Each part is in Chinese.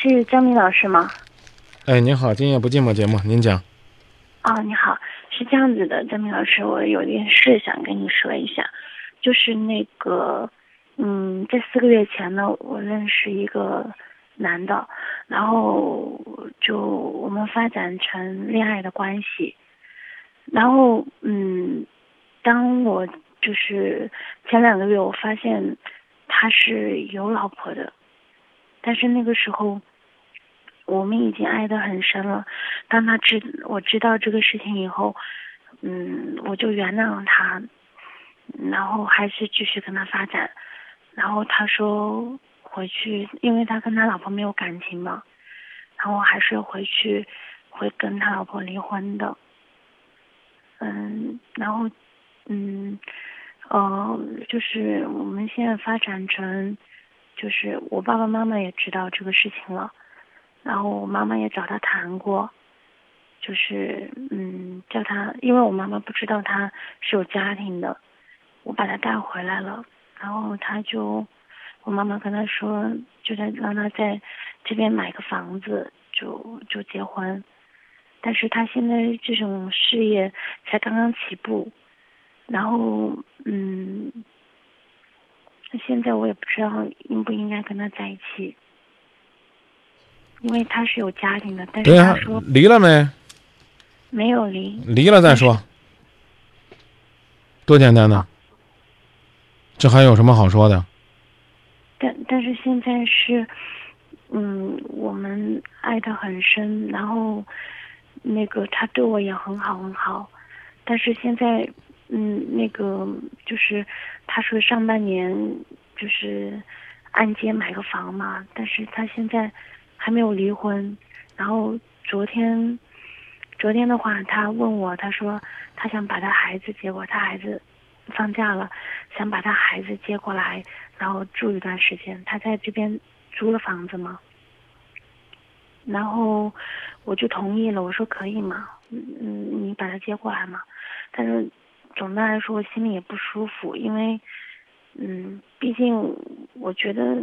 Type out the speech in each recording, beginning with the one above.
是张明老师吗？哎，您好，今夜不寂寞节目，您讲。哦，你好，是这样子的，张明老师，我有件事想跟你说一下，就是那个，嗯，在四个月前呢，我认识一个男的，然后就我们发展成恋爱的关系，然后，嗯，当我就是前两个月，我发现他是有老婆的。但是那个时候，我们已经爱得很深了。当他知我知道这个事情以后，嗯，我就原谅他，然后还是继续跟他发展。然后他说回去，因为他跟他老婆没有感情嘛，然后还是回去会跟他老婆离婚的。嗯，然后，嗯，呃，就是我们现在发展成。就是我爸爸妈妈也知道这个事情了，然后我妈妈也找他谈过，就是嗯叫他，因为我妈妈不知道他是有家庭的，我把他带回来了，然后他就我妈妈跟他说，就在让他在这边买个房子就就结婚，但是他现在这种事业才刚刚起步，然后嗯。那现在我也不知道应不应该跟他在一起，因为他是有家庭的，但是他说离了没？没有离。离了再说，多简单呢，这还有什么好说的？但但是现在是，嗯，我们爱的很深，然后那个他对我也很好很好，但是现在。嗯，那个就是他说上半年就是按揭买个房嘛，但是他现在还没有离婚。然后昨天昨天的话，他问我，他说他想把他孩子接过，他孩子放假了，想把他孩子接过来，然后住一段时间。他在这边租了房子嘛，然后我就同意了，我说可以嘛，嗯嗯，你把他接过来嘛，但是。总的来说，我心里也不舒服，因为，嗯，毕竟我觉得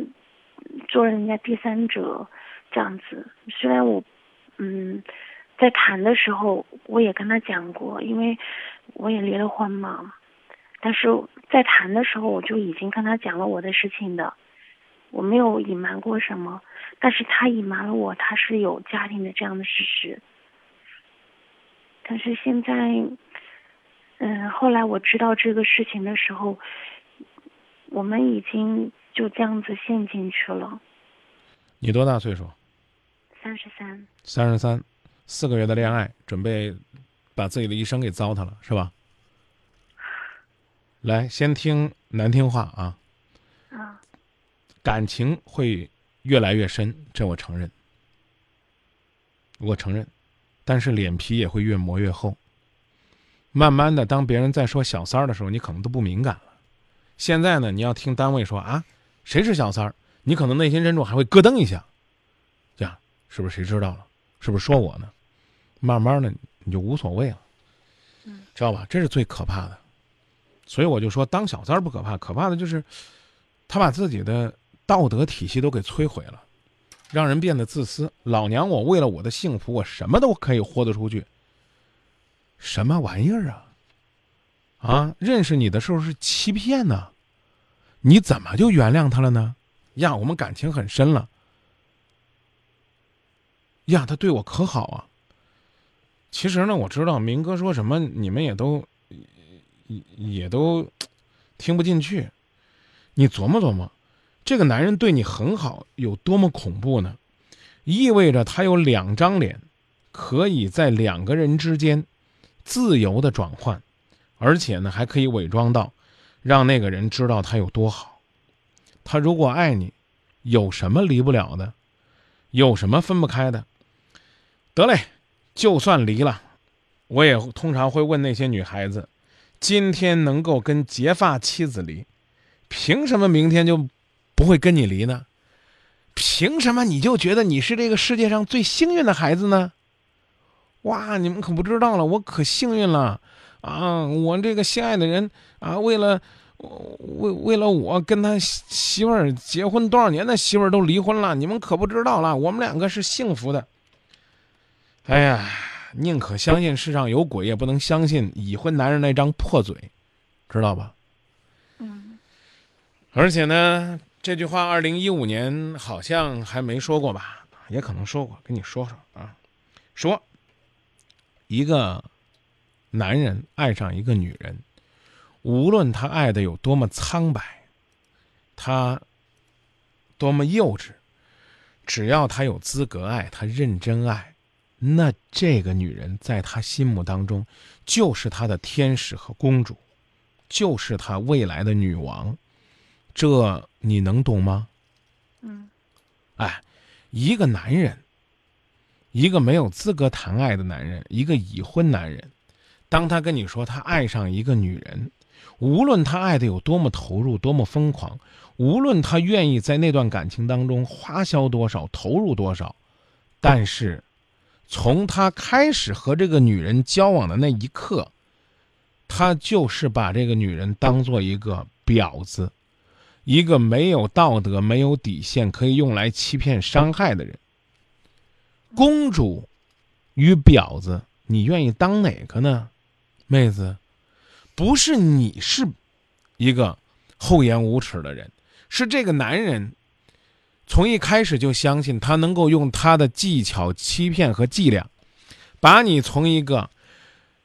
做人家第三者这样子，虽然我，嗯，在谈的时候我也跟他讲过，因为我也离了婚嘛，但是在谈的时候我就已经跟他讲了我的事情的，我没有隐瞒过什么，但是他隐瞒了我他是有家庭的这样的事实，但是现在。嗯，后来我知道这个事情的时候，我们已经就这样子陷进去了。你多大岁数？三十三。三十三，四个月的恋爱，准备把自己的一生给糟蹋了，是吧？来，先听难听话啊。啊。感情会越来越深，这我承认。我承认，但是脸皮也会越磨越厚。慢慢的，当别人在说小三儿的时候，你可能都不敏感了。现在呢，你要听单位说啊，谁是小三儿，你可能内心深处还会咯噔一下，呀，是不是谁知道了？是不是说我呢？慢慢的，你就无所谓了，知道吧？这是最可怕的。所以我就说，当小三儿不可怕，可怕的就是他把自己的道德体系都给摧毁了，让人变得自私。老娘我为了我的幸福，我什么都可以豁得出去。什么玩意儿啊！啊，认识你的时候是欺骗呢，你怎么就原谅他了呢？呀，我们感情很深了。呀，他对我可好啊。其实呢，我知道明哥说什么，你们也都也都听不进去。你琢磨琢磨，这个男人对你很好，有多么恐怖呢？意味着他有两张脸，可以在两个人之间。自由的转换，而且呢，还可以伪装到，让那个人知道他有多好。他如果爱你，有什么离不了的？有什么分不开的？得嘞，就算离了，我也通常会问那些女孩子：今天能够跟结发妻子离，凭什么明天就不会跟你离呢？凭什么你就觉得你是这个世界上最幸运的孩子呢？哇，你们可不知道了，我可幸运了，啊，我这个心爱的人啊，为了为为了我跟他媳妇儿结婚多少年的媳妇儿都离婚了，你们可不知道了，我们两个是幸福的。哎呀，宁可相信世上有鬼，也不能相信已婚男人那张破嘴，知道吧？嗯而且呢，这句话二零一五年好像还没说过吧？也可能说过，跟你说说啊，说一个男人爱上一个女人，无论他爱的有多么苍白，他多么幼稚，只要他有资格爱，他认真爱，那这个女人在他心目当中就是他的天使和公主，就是他未来的女王。这你能懂吗？嗯哎，一个男人，一个没有资格谈爱的男人，一个已婚男人，当他跟你说他爱上一个女人，无论他爱的有多么投入、多么疯狂，无论他愿意在那段感情当中花销多少、投入多少，但是，从他开始和这个女人交往的那一刻，他就是把这个女人当做一个婊子。一个没有道德、没有底线，可以用来欺骗、伤害的人。公主与婊子，你愿意当哪个呢？妹子，不是你是一个厚颜无耻的人，是这个男人从一开始就相信他能够用他的技巧、欺骗和伎俩，把你从一个。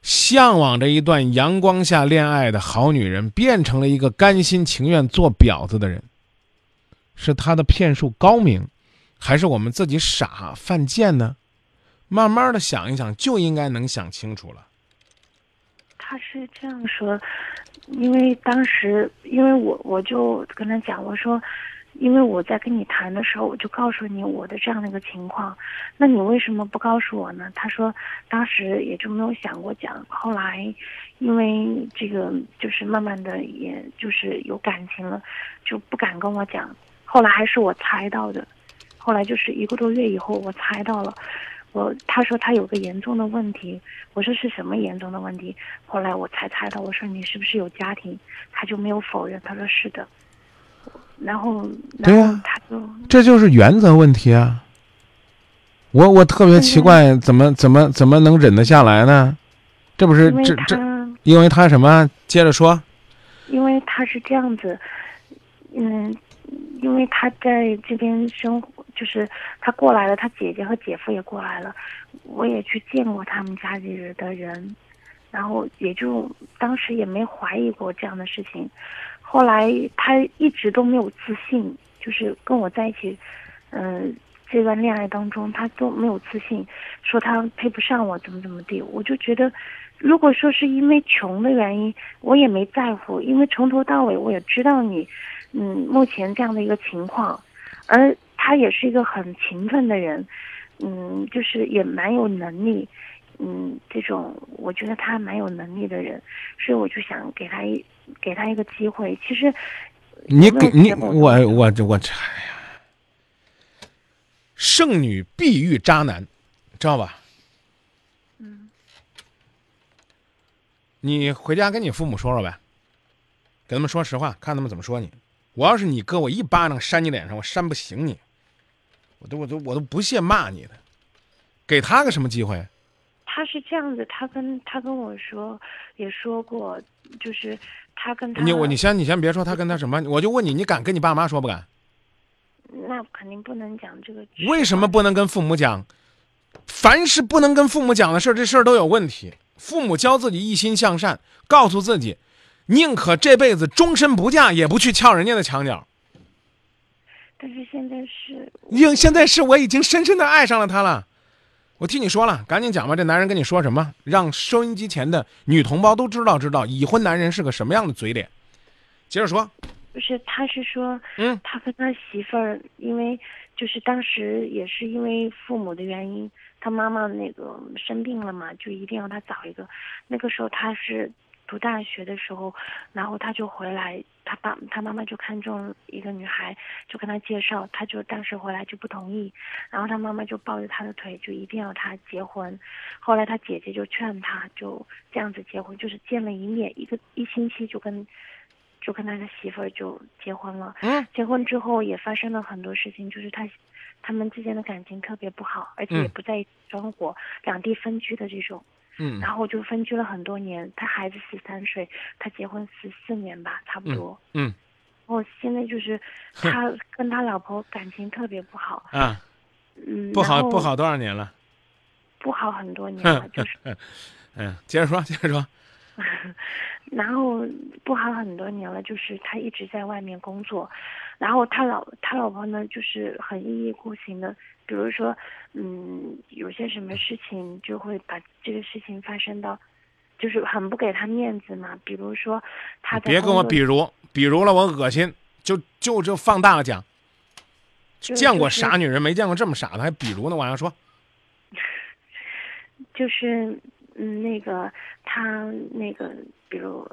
向往着一段阳光下恋爱的好女人，变成了一个甘心情愿做婊子的人，是他的骗术高明，还是我们自己傻犯贱呢？慢慢的想一想，就应该能想清楚了。他是这样说，因为当时，因为我我就跟他讲，我说。因为我在跟你谈的时候，我就告诉你我的这样的一个情况，那你为什么不告诉我呢？他说，当时也就没有想过讲。后来，因为这个就是慢慢的，也就是有感情了，就不敢跟我讲。后来还是我猜到的，后来就是一个多月以后，我猜到了。我他说他有个严重的问题，我说是什么严重的问题？后来我才猜到，我说你是不是有家庭？他就没有否认，他说是的。然后，对呀，他就这就是原则问题啊！我我特别奇怪，怎么怎么怎么能忍得下来呢？这不是这这，因为他什么？接着说。因为他是这样子，嗯，因为他在这边生活，就是他过来了，他姐姐和姐夫也过来了，我也去见过他们家里的人，然后也就当时也没怀疑过这样的事情。后来他一直都没有自信，就是跟我在一起，嗯，这段恋爱当中他都没有自信，说他配不上我，怎么怎么地。我就觉得，如果说是因为穷的原因，我也没在乎，因为从头到尾我也知道你，嗯，目前这样的一个情况，而他也是一个很勤奋的人，嗯，就是也蛮有能力。嗯，这种我觉得他蛮有能力的人，所以我就想给他一给他一个机会。其实，你给你我我这我这，哎呀，剩女必遇渣男，知道吧？嗯。你回家跟你父母说说呗，给他们说实话，看他们怎么说你。我要是你哥，我一巴掌扇你脸上，我扇不醒你，我都我都我都不屑骂你的。给他个什么机会？他是这样子，他跟他跟我说，也说过，就是他跟他。你我你先你先别说他跟他什么，我就问你，你敢跟你爸妈说不敢？那肯定不能讲这个。为什么不能跟父母讲？凡是不能跟父母讲的事儿这事儿都有问题。父母教自己一心向善，告诉自己，宁可这辈子终身不嫁，也不去撬人家的墙角。但是现在是，应现在是我已经深深的爱上了他了。我替你说了，赶紧讲吧。这男人跟你说什么？让收音机前的女同胞都知道，知道已婚男人是个什么样的嘴脸。接着说，不是，他是说，嗯，他跟他媳妇儿，因为就是当时也是因为父母的原因，他妈妈那个生病了嘛，就一定要他找一个。那个时候他是。读大学的时候，然后他就回来，他爸他妈妈就看中一个女孩，就跟他介绍，他就当时回来就不同意，然后他妈妈就抱着他的腿，就一定要他结婚。后来他姐姐就劝他，就这样子结婚，就是见了一面，一个一星期就跟就跟他的媳妇儿就结婚了。嗯结婚之后也发生了很多事情，就是他他们之间的感情特别不好，而且也嗯不在一起生活，两地分居的这种。嗯然后就分居了很多年，他孩子十三岁，他结婚十四年吧，差不多。嗯然后现在就是他跟他老婆感情特别不好，啊，嗯，不好不好多少年了？不好很多年了，就是，嗯，接着说，接着说。然后不好很多年了，就是他一直在外面工作，然后他老他老婆呢，就是很一意孤行的，比如说，嗯，有些什么事情就会把这个事情发生到，就是很不给他面子嘛，比如说他在别跟我比如，比如了我恶心，就就就放大了讲。就见过傻女人，没见过这么傻的，还比如呢？往下说。就是嗯，那个他那个，比如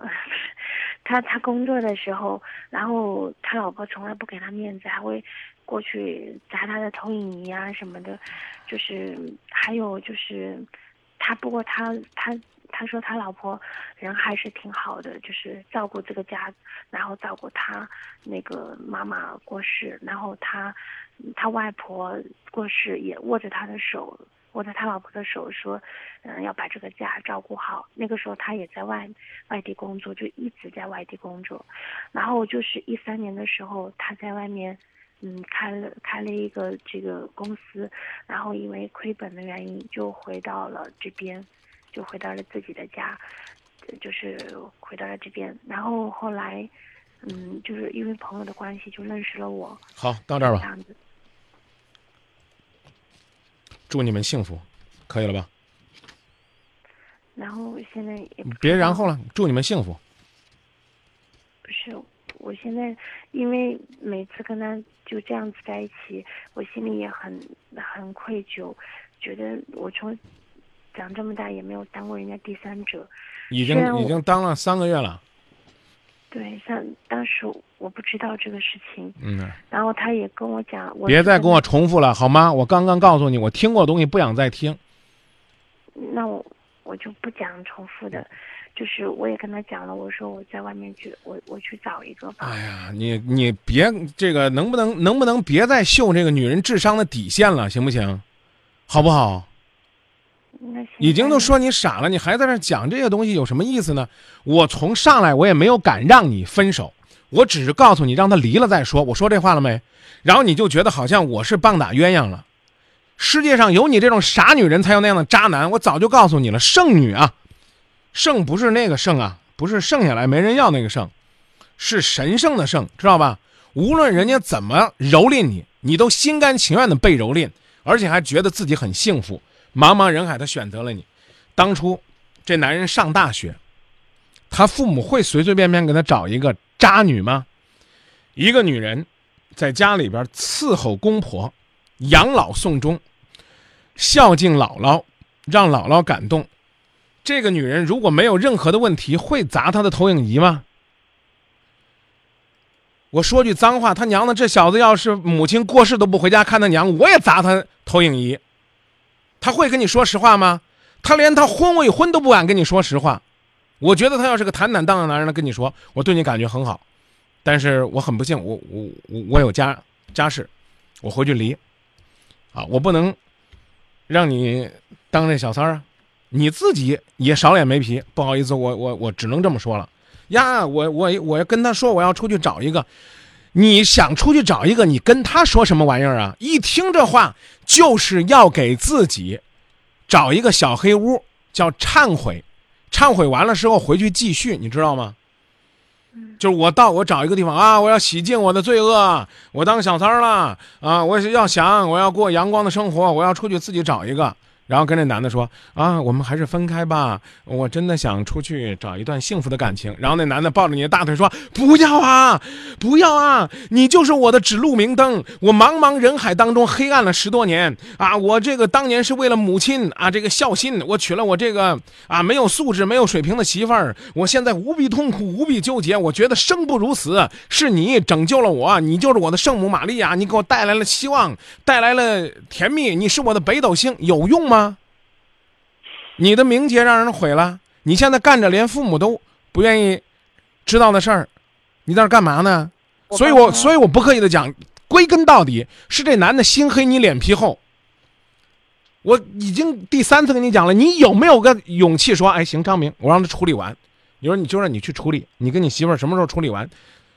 他他工作的时候，然后他老婆从来不给他面子，还会过去砸他的投影仪啊什么的，就是还有就是他不过他他他说他老婆人还是挺好的，就是照顾这个家，然后照顾他那个妈妈过世，然后他他外婆过世也握着他的手。握着他老婆的手说，嗯，要把这个家照顾好。那个时候他也在外外地工作，就一直在外地工作。然后就是一三年的时候，他在外面，嗯，开了开了一个这个公司，然后因为亏本的原因，就回到了这边，就回到了自己的家，就是回到了这边。然后后来，嗯，就是因为朋友的关系，就认识了我，好，到这儿吧。这样子。祝你们幸福，可以了吧？然后现在也别然后了，祝你们幸福。不是，我现在因为每次跟他就这样子在一起，我心里也很很愧疚，觉得我从长这么大也没有当过人家第三者。已经已经当了三个月了。对，像当时我不知道这个事情，嗯，然后他也跟我讲，我别再跟我重复了，好吗？我刚刚告诉你，我听过的东西不想再听。那我我就不讲重复的，就是我也跟他讲了，我说我在外面去，我我去找一个吧。哎呀，你你别这个能不能能不能别再秀这个女人智商的底线了，行不行？好不好？已经都说你傻了，你还在那讲这些东西有什么意思呢？我从上来我也没有敢让你分手，我只是告诉你让他离了再说。我说这话了没？然后你就觉得好像我是棒打鸳鸯了。世界上有你这种傻女人才有那样的渣男，我早就告诉你了。剩女啊，剩不是那个剩啊，不是剩下来没人要那个剩，是神圣的圣，知道吧？无论人家怎么蹂躏你，你都心甘情愿的被蹂躏，而且还觉得自己很幸福。茫茫人海，他选择了你。当初这男人上大学，他父母会随随便便给他找一个渣女吗？一个女人在家里边伺候公婆，养老送终，孝敬姥姥，让姥姥感动。这个女人如果没有任何的问题，会砸他的投影仪吗？我说句脏话，他娘的，这小子要是母亲过世都不回家看他娘，我也砸他投影仪。他会跟你说实话吗？他连他婚未婚都不敢跟你说实话。我觉得他要是个坦坦荡荡的男人，他跟你说我对你感觉很好，但是我很不幸，我我我我有家家室，我回去离，啊，我不能让你当这小三儿啊，你自己也少脸没皮，不好意思，我我我只能这么说了呀，我我我要跟他说我要出去找一个，你想出去找一个，你跟他说什么玩意儿啊？一听这话就是要给自己找一个小黑屋，叫忏悔，忏悔完了之后回去继续，你知道吗？就是我到我找一个地方啊，我要洗净我的罪恶，我当小三儿了啊，我是要想我要过阳光的生活，我要出去自己找一个，然后跟这男的说啊，我们还是分开吧，我真的想出去找一段幸福的感情。然后那男的抱着你的大腿说不要啊，不要啊，你就是我的指路明灯，我茫茫人海当中黑暗了十多年啊，我这个当年是为了母亲啊这个孝心，我娶了我这个啊没有素质没有水平的媳妇儿，我现在无比痛苦无比纠结，我觉得生不如死，是你拯救了我，你就是我的圣母玛利亚，你给我带来了希望，带来了甜蜜，你是我的北斗星，有用吗？你的名节让人毁了，你现在干着连父母都不愿意知道的事儿，你在那干嘛呢？所以我所以我不刻意的讲，归根到底是这男的心黑，你脸皮厚。我已经第三次跟你讲了，你有没有个勇气说，哎，行，张明，我让他处理完。你说你就让你去处理，你跟你媳妇儿什么时候处理完，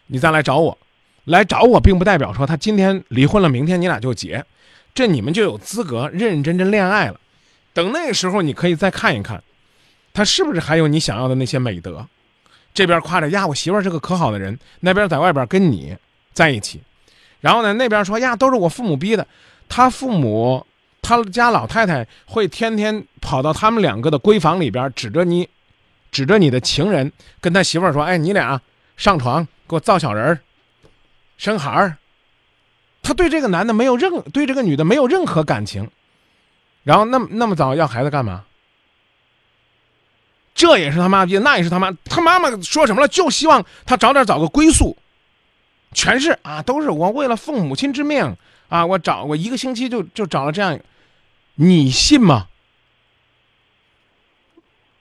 你再来找我。来找我，并不代表说他今天离婚了，明天你俩就结，这你们就有资格认认真真恋爱了。等那个时候，你可以再看一看，他是不是还有你想要的那些美德。这边夸着呀，我媳妇儿是个可好的人，那边在外边跟你在一起，然后呢，那边说呀，都是我父母逼的。他父母，他家老太太会天天跑到他们两个的闺房里边，指着你，指着你的情人，跟他媳妇儿说：“哎，你俩上床给我造小人儿，生孩儿。”他对这个男的没有任，对这个女的没有任何感情，然后那么那么早要孩子干嘛？这也是他妈逼，那也是他妈。他妈妈说什么了？就希望他早点找个归宿。全是啊，都是我为了奉母亲之命啊，我找我一个星期就就找了这样，你信吗？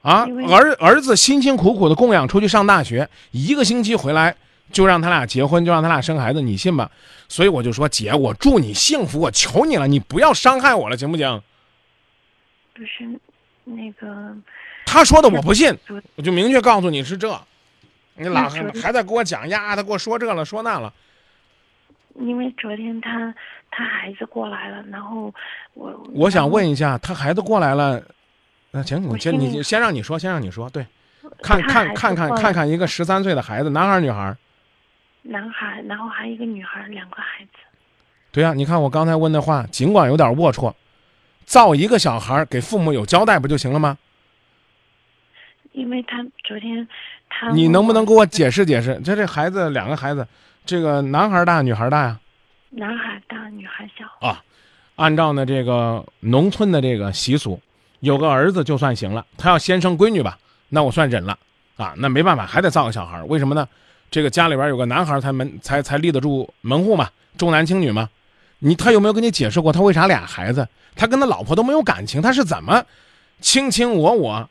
啊，儿儿子辛辛苦苦的供养出去上大学，一个星期回来就让他俩结婚，就让他俩生孩子，你信吗？所以我就说，姐，我祝你幸福，我求你了，你不要伤害我了，行不行？不是那个他说的我不信，我就明确告诉你是这。你老还在给我讲呀，他给我说这了说那了，因为昨天他他孩子过来了，然后我我想问一下，他孩子过来了，那行，你先你先让你说，先让你说，对，看看看看看看一个十三岁的孩子，男孩儿女孩儿？男孩，然后还有一个女孩，两个孩子。对呀、你看我刚才问的话，尽管有点龌龊，造一个小孩儿给父母有交代不就行了吗？因为他昨天他你能不能给我解释解释？这这孩子两个孩子，这个男孩大女孩大呀？男孩大，女孩小？啊，按照呢这个农村的这个习俗，有个儿子就算行了。他要先生闺女吧，那我算忍了啊。那没办法，还得造个小孩儿。为什么呢？这个家里边有个男孩儿才门才才立得住门户嘛，重男轻女嘛。你他有没有跟你解释过他为啥俩孩子？他跟他老婆都没有感情，他是怎么卿卿我我，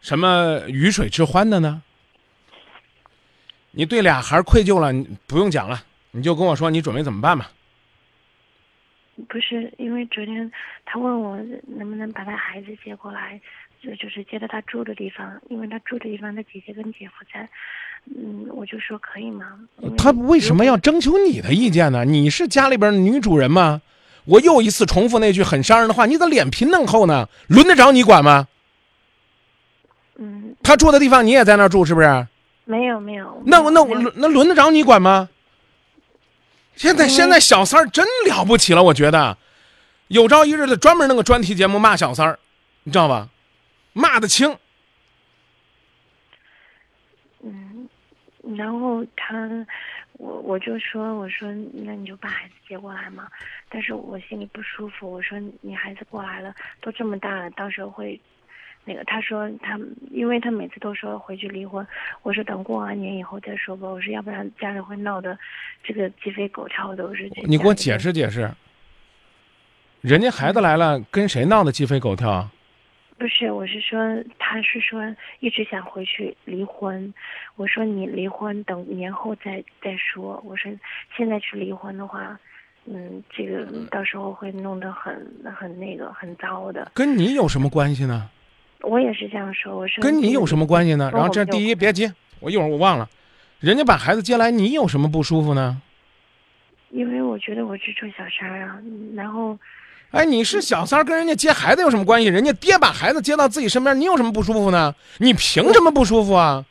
什么鱼水之欢的呢？你对俩孩儿愧疚了，你不用讲了，你就跟我说你准备怎么办吧。不是，因为昨天他问我能不能把他孩子接过来，就就是接到他住的地方，因为他住的地方他姐姐跟姐夫在。嗯，我就说可以吗？他为什么要征求你的意见呢？你是家里边女主人吗？我又一次重复那句很伤人的话，你的脸皮那么厚呢？轮得着你管吗？嗯，他住的地方你也在那儿住，是不是？没有没有。那我那我那轮得着你管吗？现在现在小三儿真了不起了，我觉得，有朝一日的专门弄个专题节目骂小三儿，你知道吧？骂得轻。然后他，我我就说，我说那你就把孩子接过来嘛。但是我心里不舒服，我说你孩子过来了，都这么大了，到时候会，那个他说他，因为他每次都说回去离婚，我说等过完年以后再说吧。我说要不然家里会闹得这个鸡飞狗跳的。我说你给我解。释解释。人家孩子来了，跟谁闹得鸡飞狗跳啊？不是，我是说，他是说一直想回去离婚。我说你离婚等年后再再说。我说现在去离婚的话，嗯，这个到时候会弄得很很那个很糟的。跟你有什么关系呢？我也是这样说。我说跟你有什么关系呢？然后这第一别急，我一会儿我忘了，人家把孩子接来，你有什么不舒服呢？因为我觉得我是做小三啊，然后哎，你是小三儿，跟人家接孩子有什么关系？人家爹把孩子接到自己身边，你有什么不舒服呢？你凭什么不舒服啊？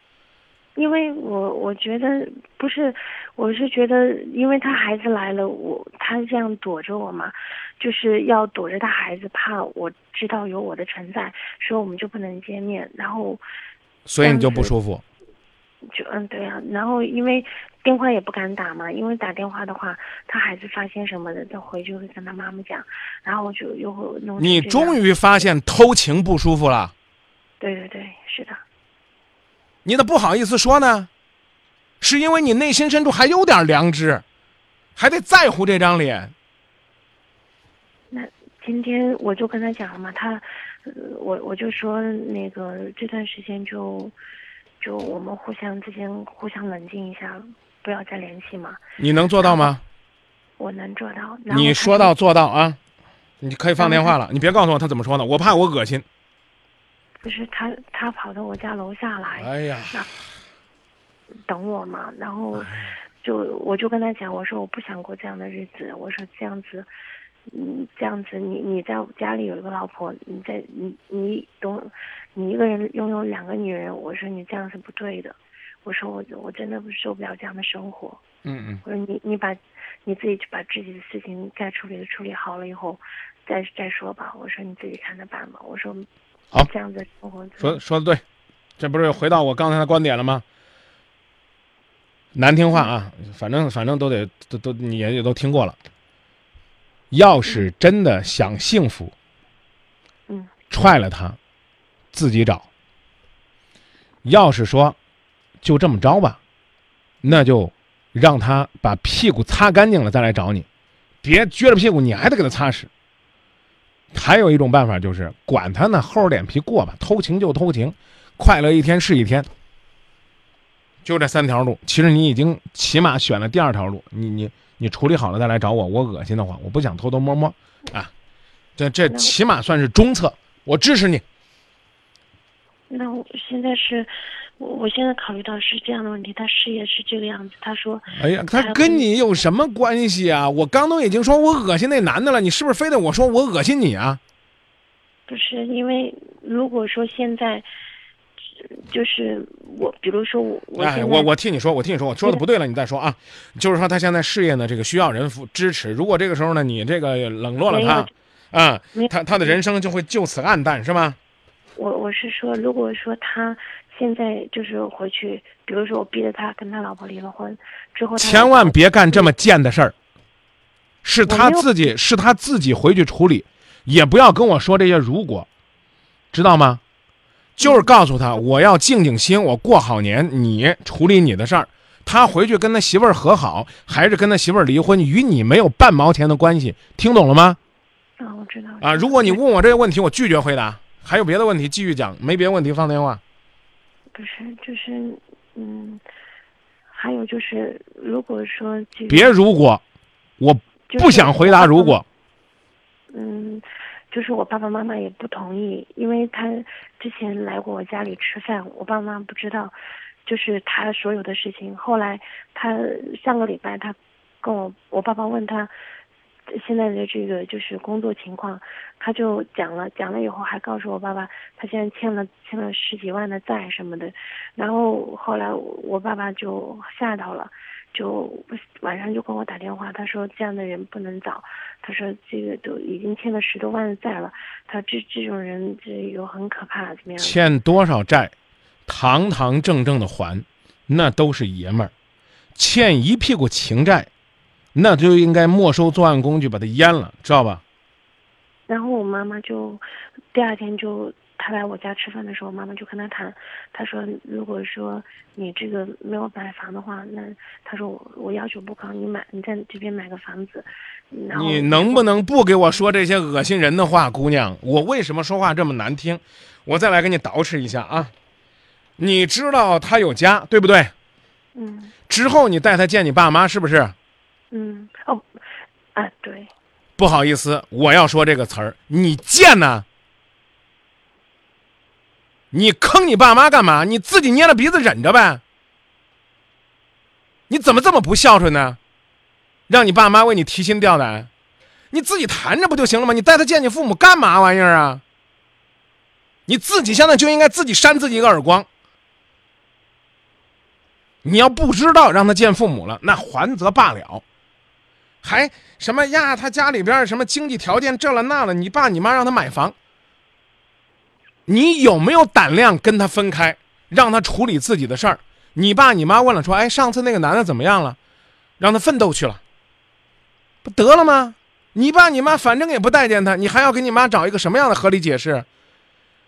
因为我我觉得不是，我是觉得，因为他孩子来了，我他这样躲着我嘛，就是要躲着他孩子，怕我知道有我的存在，所以我们就不能见面，然后所以你就不舒服。就嗯对啊，然后因为电话也不敢打嘛，因为打电话的话，他孩子发现什么的，他回去会跟他妈妈讲，然后我就又会弄你终于发现偷情不舒服了，对对对，是的，你咋不好意思说呢？是因为你内心深处还有点良知，还得在乎这张脸。那今天我就跟他讲了嘛，他，呃，我我就说那个这段时间就，就我们互相之间互相冷静一下。不要再联系嘛。你能做到吗？我能做到。你说到做到啊！你可以放电话了，你别告诉我他怎么说的，我怕我恶心。不是他，他跑到我家楼下来哎呀，等我嘛，然后就我就跟他讲，我说我不想过这样的日子，我说这样子，嗯，这样子你你在家里有一个老婆，你在你你懂，你一个人拥有两个女人，我说你这样是不对的，我说我我真的受不了这样的生活，嗯嗯，我说你你把你自己去把自己的事情该处理的处理好了以后，再再说吧，我说你自己看着办吧，我说好这样子的生活说说的对，这不是回到我刚才的观点了吗？难听话啊，反正反正都得都都你也也都听过了。要是真的想幸福，嗯踹了他，自己找。要是说就这么着吧，那就让他把屁股擦干净了再来找你，别撅着屁股你还得给他擦屎。还有一种办法就是管他呢，厚着脸皮过吧，偷情就偷情，快乐一天是一天。就这三条路，其实你已经起码选了第二条路，你你你处理好了再来找我，我恶心的慌，我不想偷偷摸摸啊，这这起码算是中策，我支持你。那我现在是，我我现在考虑到是这样的问题，他事业是这个样子。他说，哎呀，他跟你有什么关系啊？我刚都已经说我恶心那男的了，你是不是非得我说我恶心你啊？不是因为如果说现在，就是我，比如说我，我现哎，我我替你说，我替你说，我说的不对了，你再说啊。就是说他现在事业呢，这个需要人扶支持。如果这个时候呢，你这个冷落了他，啊，他他的人生就会就此暗淡，是吗？我我是说，如果说他现在就是回去，比如说我逼着他跟他老婆离了婚之后，千万别干这么贱的事儿。是他自己，是他自己回去处理，也不要跟我说这些如果，知道吗？就是告诉他，我要静静心，我过好年，你处理你的事儿。他回去跟他媳妇儿和好，还是跟他媳妇儿离婚，与你没有半毛钱的关系，听懂了吗？啊，我知道啊，如果你问我这个问题，我拒绝回答。还有别的问题继续讲，没别的问题放电话。不是就是嗯，还有就是如果说这别如果，我不想回答如果。嗯，就是我爸爸妈妈也不同意，因为他之前来过我家里吃饭，我爸妈不知道，就是他所有的事情。后来他上个礼拜他跟我我爸爸问他现在的这个就是工作情况，他就讲了，讲了以后还告诉我爸爸，他现在欠了欠了十几万的债什么的，然后后来我爸爸就吓到了。就晚上就跟我打电话，他说这样的人不能找，他说这个都已经欠了十多万的债了，他这这种人这有很可怕，怎么样？欠多少债，堂堂正正的还，那都是爷们儿；欠一屁股情债，那就应该没收作案工具，把他阉了，知道吧？然后我妈妈就第二天就她来我家吃饭的时候，妈妈就跟他谈，他说如果说你这个没有买房的话，那他说我我要求不高，你买你在这边买个房子，然后你能不能不给我说这些恶心人的话，姑娘？我为什么说话这么难听？我再来给你捯饬一下啊！你知道他有家，对不对？嗯之后你带他见你爸妈，是不是？嗯哦啊对，不好意思，我要说这个词儿，你贱呐！你坑你爸妈干嘛？你自己捏着鼻子忍着呗。你怎么这么不孝顺呢？让你爸妈为你提心吊胆，你自己谈着不就行了吗？你带他见你父母干嘛玩意儿啊？你自己现在就应该自己扇自己一个耳光。你要不知道让他见父母了，那还则罢了。还什么呀？他家里边什么经济条件这了那了，你爸你妈让他买房，你有没有胆量跟他分开，让他处理自己的事儿？你爸你妈问了说，哎，上次那个男的怎么样了？让他奋斗去了，不得了吗？你爸你妈反正也不待见他，你还要给你妈找一个什么样的合理解释？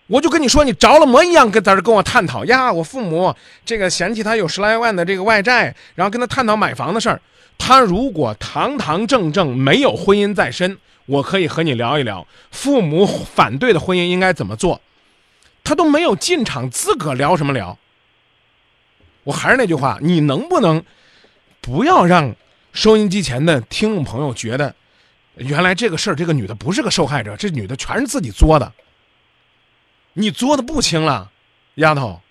我就跟你说，你着了魔一样跟在这跟我探讨呀！我父母这个嫌弃他有十来万的这个外债，然后跟他探讨买房的事儿。他如果堂堂正正没有婚姻在身，我可以和你聊一聊父母反对的婚姻应该怎么做。他都没有进场资格，聊什么聊？我还是那句话，你能不能不要让收音机前的听众朋友觉得，原来这个事儿这个女的不是个受害者，这女的全是自己作的。你作的不轻了，丫头。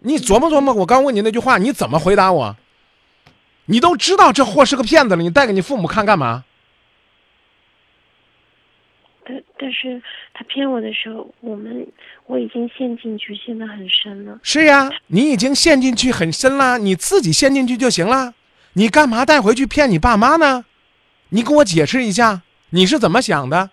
你琢磨琢磨，我刚问你那句话，你怎么回答我？你都知道这货是个骗子了，你带给你父母看干嘛？但是他骗我的时候，我们我已经陷进去，陷得很深了。是呀，你已经陷进去很深了，你自己陷进去就行了。你干嘛带回去骗你爸妈呢？你给我解释一下，你是怎么想的？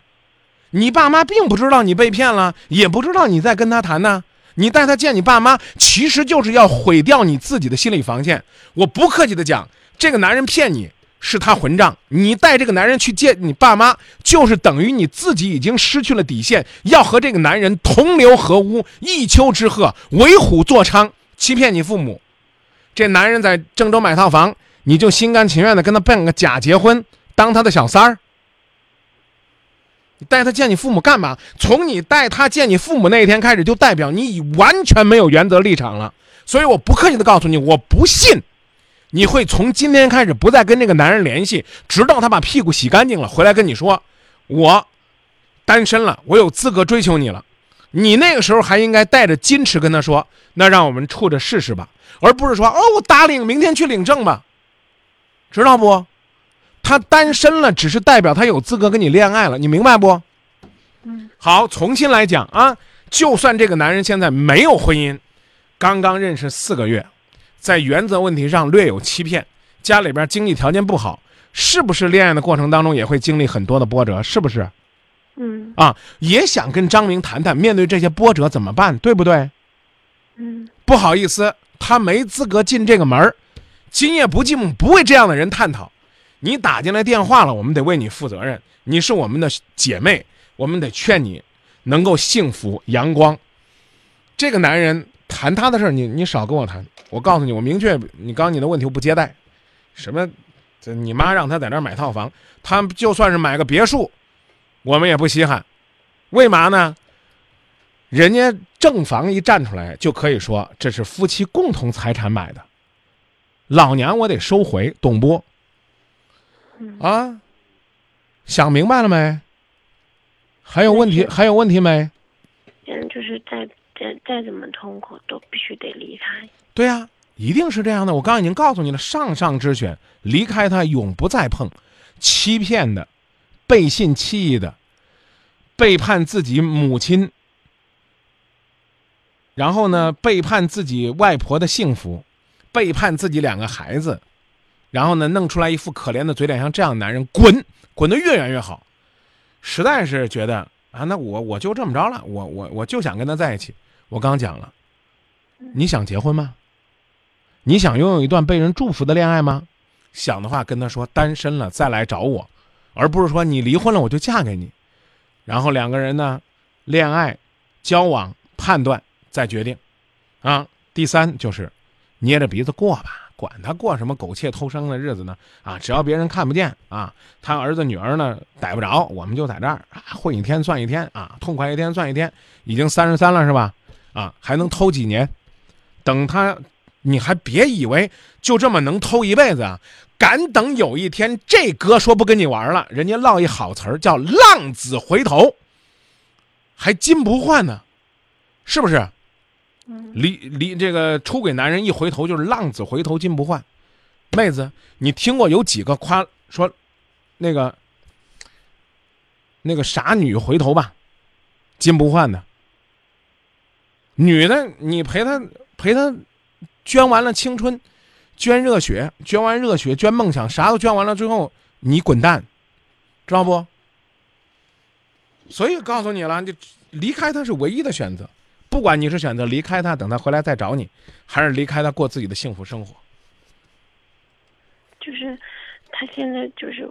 你爸妈并不知道你被骗了，也不知道你在跟他谈呢。你带他见你爸妈，其实就是要毁掉你自己的心理防线。我不客气的讲，这个男人骗你是他混账，你带这个男人去见你爸妈，就是等于你自己已经失去了底线，要和这个男人同流合污，一丘之貉，为虎作伥，欺骗你父母。这男人在郑州买套房，你就心甘情愿的跟他办个假结婚，当他的小三儿。你带他见你父母干嘛？从你带他见你父母那一天开始，就代表你已完全没有原则立场了。所以我不客气的告诉你，我不信你会从今天开始不再跟这个男人联系，直到他把屁股洗干净了回来跟你说我单身了，我有资格追求你了。你那个时候还应该带着矜持跟他说，那让我们处着试试吧，而不是说哦，我打领，明天去领证吧，知道不？他单身了，只是代表他有资格跟你恋爱了，你明白不？嗯，好，重新来讲啊，就算这个男人现在没有婚姻，刚刚认识四个月，在原则问题上略有欺骗，家里边经济条件不好，是不是恋爱的过程当中也会经历很多的波折？是不是？嗯啊，也想跟张明谈谈，面对这些波折怎么办？对不对？嗯不好意思，他没资格进这个门儿，今夜不寂寞不为这样的人探讨。你打进来电话了，我们得为你负责任。你是我们的姐妹，我们得劝你能够幸福阳光。这个男人谈他的事儿，你你少跟我谈。我告诉你，我明确，你刚刚你的问题我不接待。什么？这你妈让他在那儿买套房，他就算是买个别墅，我们也不稀罕。为嘛呢？人家正房一站出来，就可以说这是夫妻共同财产买的。老娘我得收回，懂不？嗯啊，想明白了没？还有问题？还有问题没？嗯，就是再再怎么痛苦，都必须得离开。对呀、一定是这样的。我刚刚已经告诉你了，上上之选，离开他，永不再碰。欺骗的，背信弃义的，背叛自己母亲，然后呢，背叛自己外婆的幸福，背叛自己两个孩子，然后呢，弄出来一副可怜的嘴脸，像这样的男人，滚，滚得越远越好。实在是觉得啊，那我我就这么着了，我我我就想跟他在一起。我刚讲了，你想结婚吗？你想拥有一段被人祝福的恋爱吗？想的话，跟他说单身了再来找我，而不是说你离婚了我就嫁给你。然后两个人呢，恋爱、交往、判断再决定。啊，第三就是捏着鼻子过吧，管他过什么苟且偷生的日子呢？啊，只要别人看不见啊，他儿子女儿呢逮不着，我们就在这儿啊，混一天算一天啊，痛快一天算一天。已经三十三了是吧？啊，还能偷几年？等他，你还别以为就这么能偷一辈子啊！敢等有一天这哥说不跟你玩了，人家落一好词儿叫浪子回头，还金不换呢，是不是？嗯离离这个出轨男人一回头就是浪子回头金不换，妹子，你听过有几个夸说那个那个傻女回头吧，金不换的？女的，你陪她陪她捐完了青春，捐热血，捐完热血，捐梦想，啥都捐完了之后，你滚蛋，知道不？所以告诉你了，你离开他是唯一的选择。不管你是选择离开他，等他回来再找你，还是离开他过自己的幸福生活。就是他现在就是，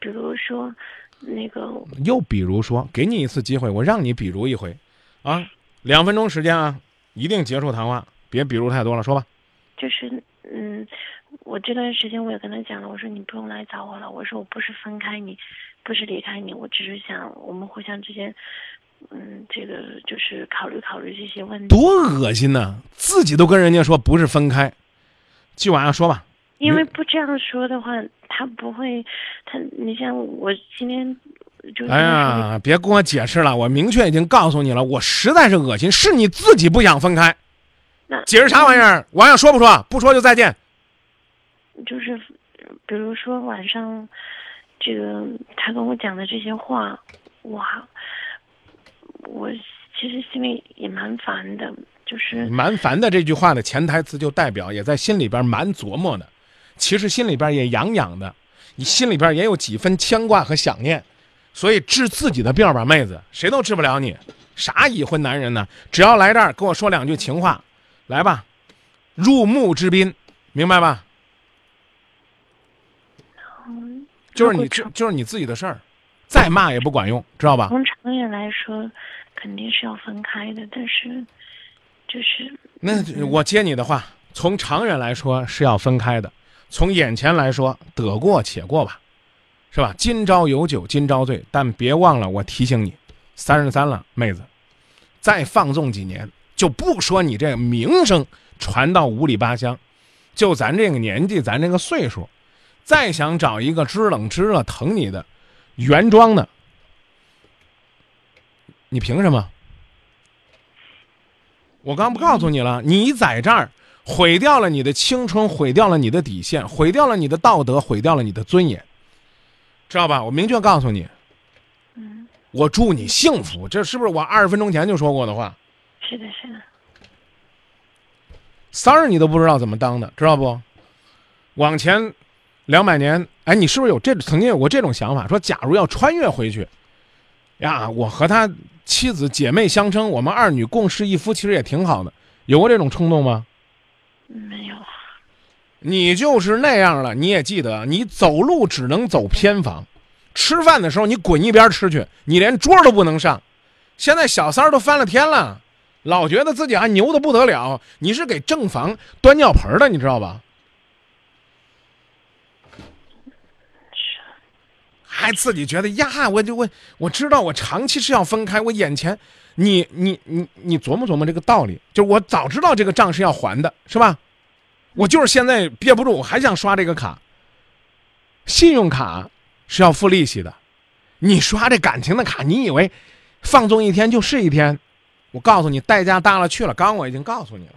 比如说那个又比如说，给你一次机会，我让你比如一回，啊，两分钟时间啊，一定结束谈话，别比如太多了，说吧。就是嗯，我这段时间我也跟他讲了，我说你不用来找我了，我说我不是分开你，不是离开你，我只是想我们互相之间，嗯，这个就是考虑考虑这些问题。多恶心呐！自己都跟人家说不是分开，继续往下说吧。因为不这样说的话，他不会，他你像我今天就哎呀，别跟我解释了，我明确已经告诉你了，我实在是恶心，是你自己不想分开。那解释啥玩意儿？晚上说不说？不说就再见。就是比如说晚上，这个他跟我讲的这些话，哇，我其实心里也蛮烦的，就是蛮烦的这句话的潜台词就代表也在心里边蛮琢磨的，其实心里边也痒痒的，你心里边也有几分牵挂和想念，所以治自己的病吧，妹子，谁都治不了你。啥已婚男人呢？只要来这儿跟我说两句情话，来吧，入幕之宾，明白吧？嗯，就是你就是你自己的事儿，再骂也不管用，知道吧？从长远来说，肯定是要分开的，但是就是那我接你的话，从长远来说是要分开的，从眼前来说得过且过吧，是吧？今朝有酒今朝醉，但别忘了我提醒你，三十三了，妹子，再放纵几年，就不说你这名声传到五里八乡，就咱这个年纪，咱这个岁数，再想找一个知冷知热疼你的原装的，你凭什么？我刚不告诉你了，你在这儿毁掉了你的青春，毁掉了你的底线，毁掉了你的道德，毁掉了你的尊严，知道吧？我明确告诉你，嗯，我祝你幸福，这是不是我二十分钟前就说过的话？是的，是的，三儿你都不知道怎么当的，知道不？往前两百年，哎，你是不是有这曾经有过这种想法？说假如要穿越回去，呀，我和他妻子姐妹相称，我们二女共侍一夫，其实也挺好的。有过这种冲动吗？没有，你就是那样了，你也记得，你走路只能走偏房，吃饭的时候你滚一边吃去，你连桌都不能上。现在小三儿都翻了天了，老觉得自己还牛的不得了，你是给正房端尿盆的，你知道吧？还自己觉得呀，我就我我知道我长期是要分开，我眼前你你你你琢磨琢磨这个道理，就我早知道这个账是要还的，是吧？我就是现在憋不住，我还想刷这个卡。信用卡是要付利息的，你刷这感情的卡，你以为放纵一天就是一天？我告诉你，代价大了去了。刚刚我已经告诉你了。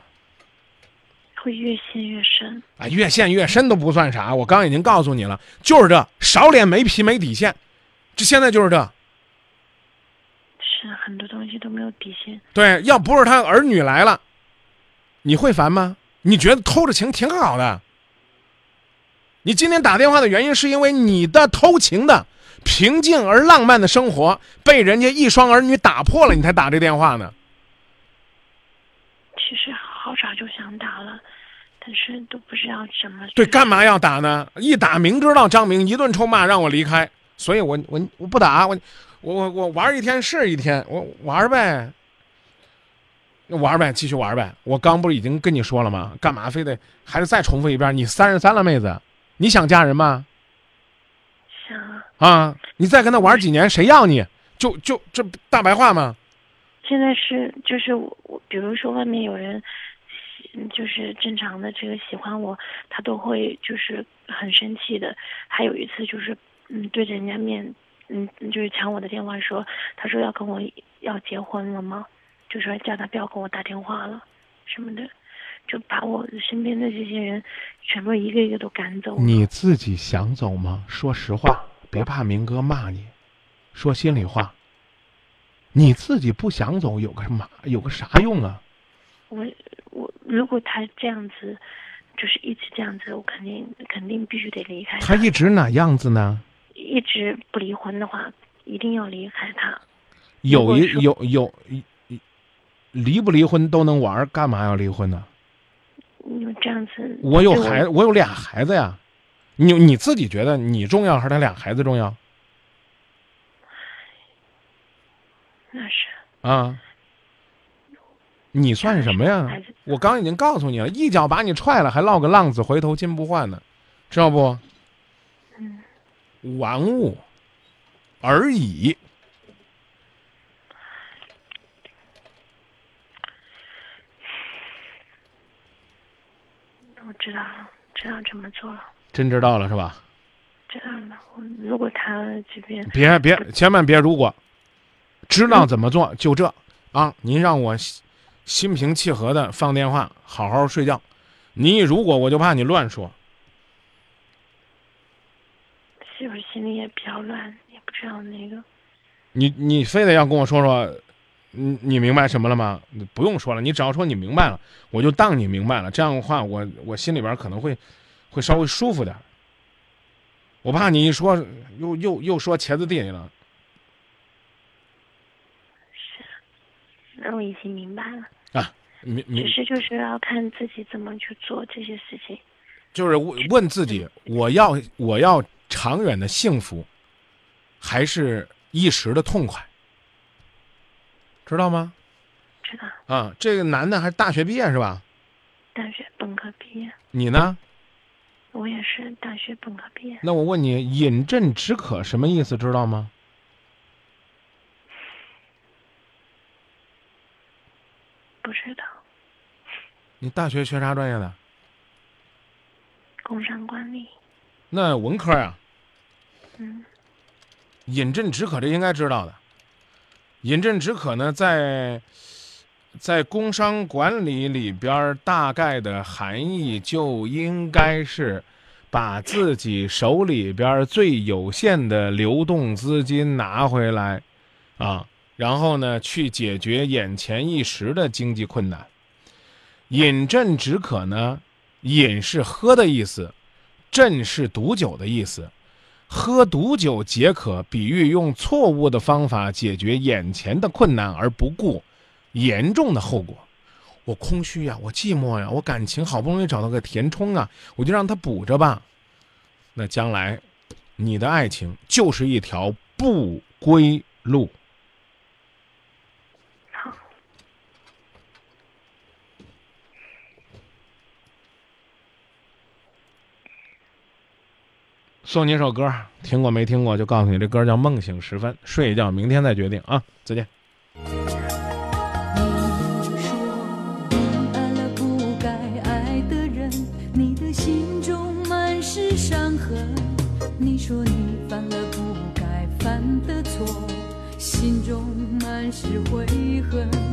会越陷越深。啊，越陷越深都不算啥。我刚刚已经告诉你了，就是这少脸没皮没底线，这现在就是这。是很多东西都没有底线。对，要不是他儿女来了，你会烦吗？你觉得偷着情挺好的？你今天打电话的原因是因为你的偷情的平静而浪漫的生活被人家一双儿女打破了，你才打这电话呢。其实好早就想打了，但是都不知道怎么。对，干嘛要打呢？一打明知道张明一顿臭骂让我离开，所以我我我不打，我我我我玩一天是一天，我玩呗，玩呗，继续玩呗。我刚不是已经跟你说了吗？干嘛非得还是再重复一遍？你三十三了，妹子，你想嫁人吗？想啊，啊，你再跟他玩几年，谁要你？就就这大白话吗？现在是就是我我，比如说外面有人喜，就是正常的这个喜欢我，他都会就是很生气的。还有一次就是嗯对着人家面嗯就是抢我的电话说，他说要跟我要结婚了吗？就说叫他不要跟我打电话了什么的，就把我身边的这些人全部一个一个都赶走。你自己想走吗？说实话，别怕明哥骂你，说心里话。你自己不想走，有个什么有个啥用啊？我我如果他这样子，就是一直这样子，我肯定肯定必须得离开他一直哪样子呢？一直不离婚的话，一定要离开他。有一如有有一离不离婚都能玩，干嘛要离婚呢？因为这样子，我有孩子，我有俩孩子呀。你你自己觉得你重要还是他俩孩子重要那是啊？你算什么呀？我刚已经告诉你了，一脚把你踹了，还落个浪子回头金不换呢，知道不？嗯，玩物而已。我知道了。知道怎么做了，真知道了是吧？知道了。我如果他这边别别，千万别如果，知道怎么做就这啊！您让我心心平气和的放电话，好好睡觉。你一如果，我就怕你乱说。媳妇心里也比较乱，也不知道那个。你你非得要跟我说说，你你明白什么了吗？你不用说了，你只要说你明白了，我就当你明白了。这样的话，我我心里边可能会会稍微舒服点儿。我怕你一说又又又说茄子地里了。是，那我已经明白了。啊，明明只是就是要看自己怎么去做这些事情。就是问问自己，我要我要长远的幸福，还是一时的痛快？知道吗？知道，啊，这个男的还是大学毕业是吧？大学本科毕业，你呢？我也是大学本科毕业。那我问你，饮鸩止渴什么意思？知道吗？不知道，你大学学啥专业的？工商管理。那文科呀、嗯，饮鸩止渴这应该知道的。饮鸩止渴呢，在在工商管理里边，大概的含义就应该是把自己手里边最有限的流动资金拿回来，啊，然后呢，去解决眼前一时的经济困难。饮鸩止渴呢，饮是喝的意思，鸩是毒酒的意思。喝毒酒解渴，比喻用错误的方法解决眼前的困难而不顾严重的后果。我空虚呀，我寂寞呀，我感情好不容易找到个填充啊，我就让它补着吧。那将来，你的爱情就是一条不归路。好，送你一首歌，听过没听过？就告诉你，这歌叫《梦醒时分》，睡一觉，明天再决定啊！再见。你说你爱了不该爱的人，你的心中满是伤痕。你说你犯了不该犯的错，心中满是悔恨。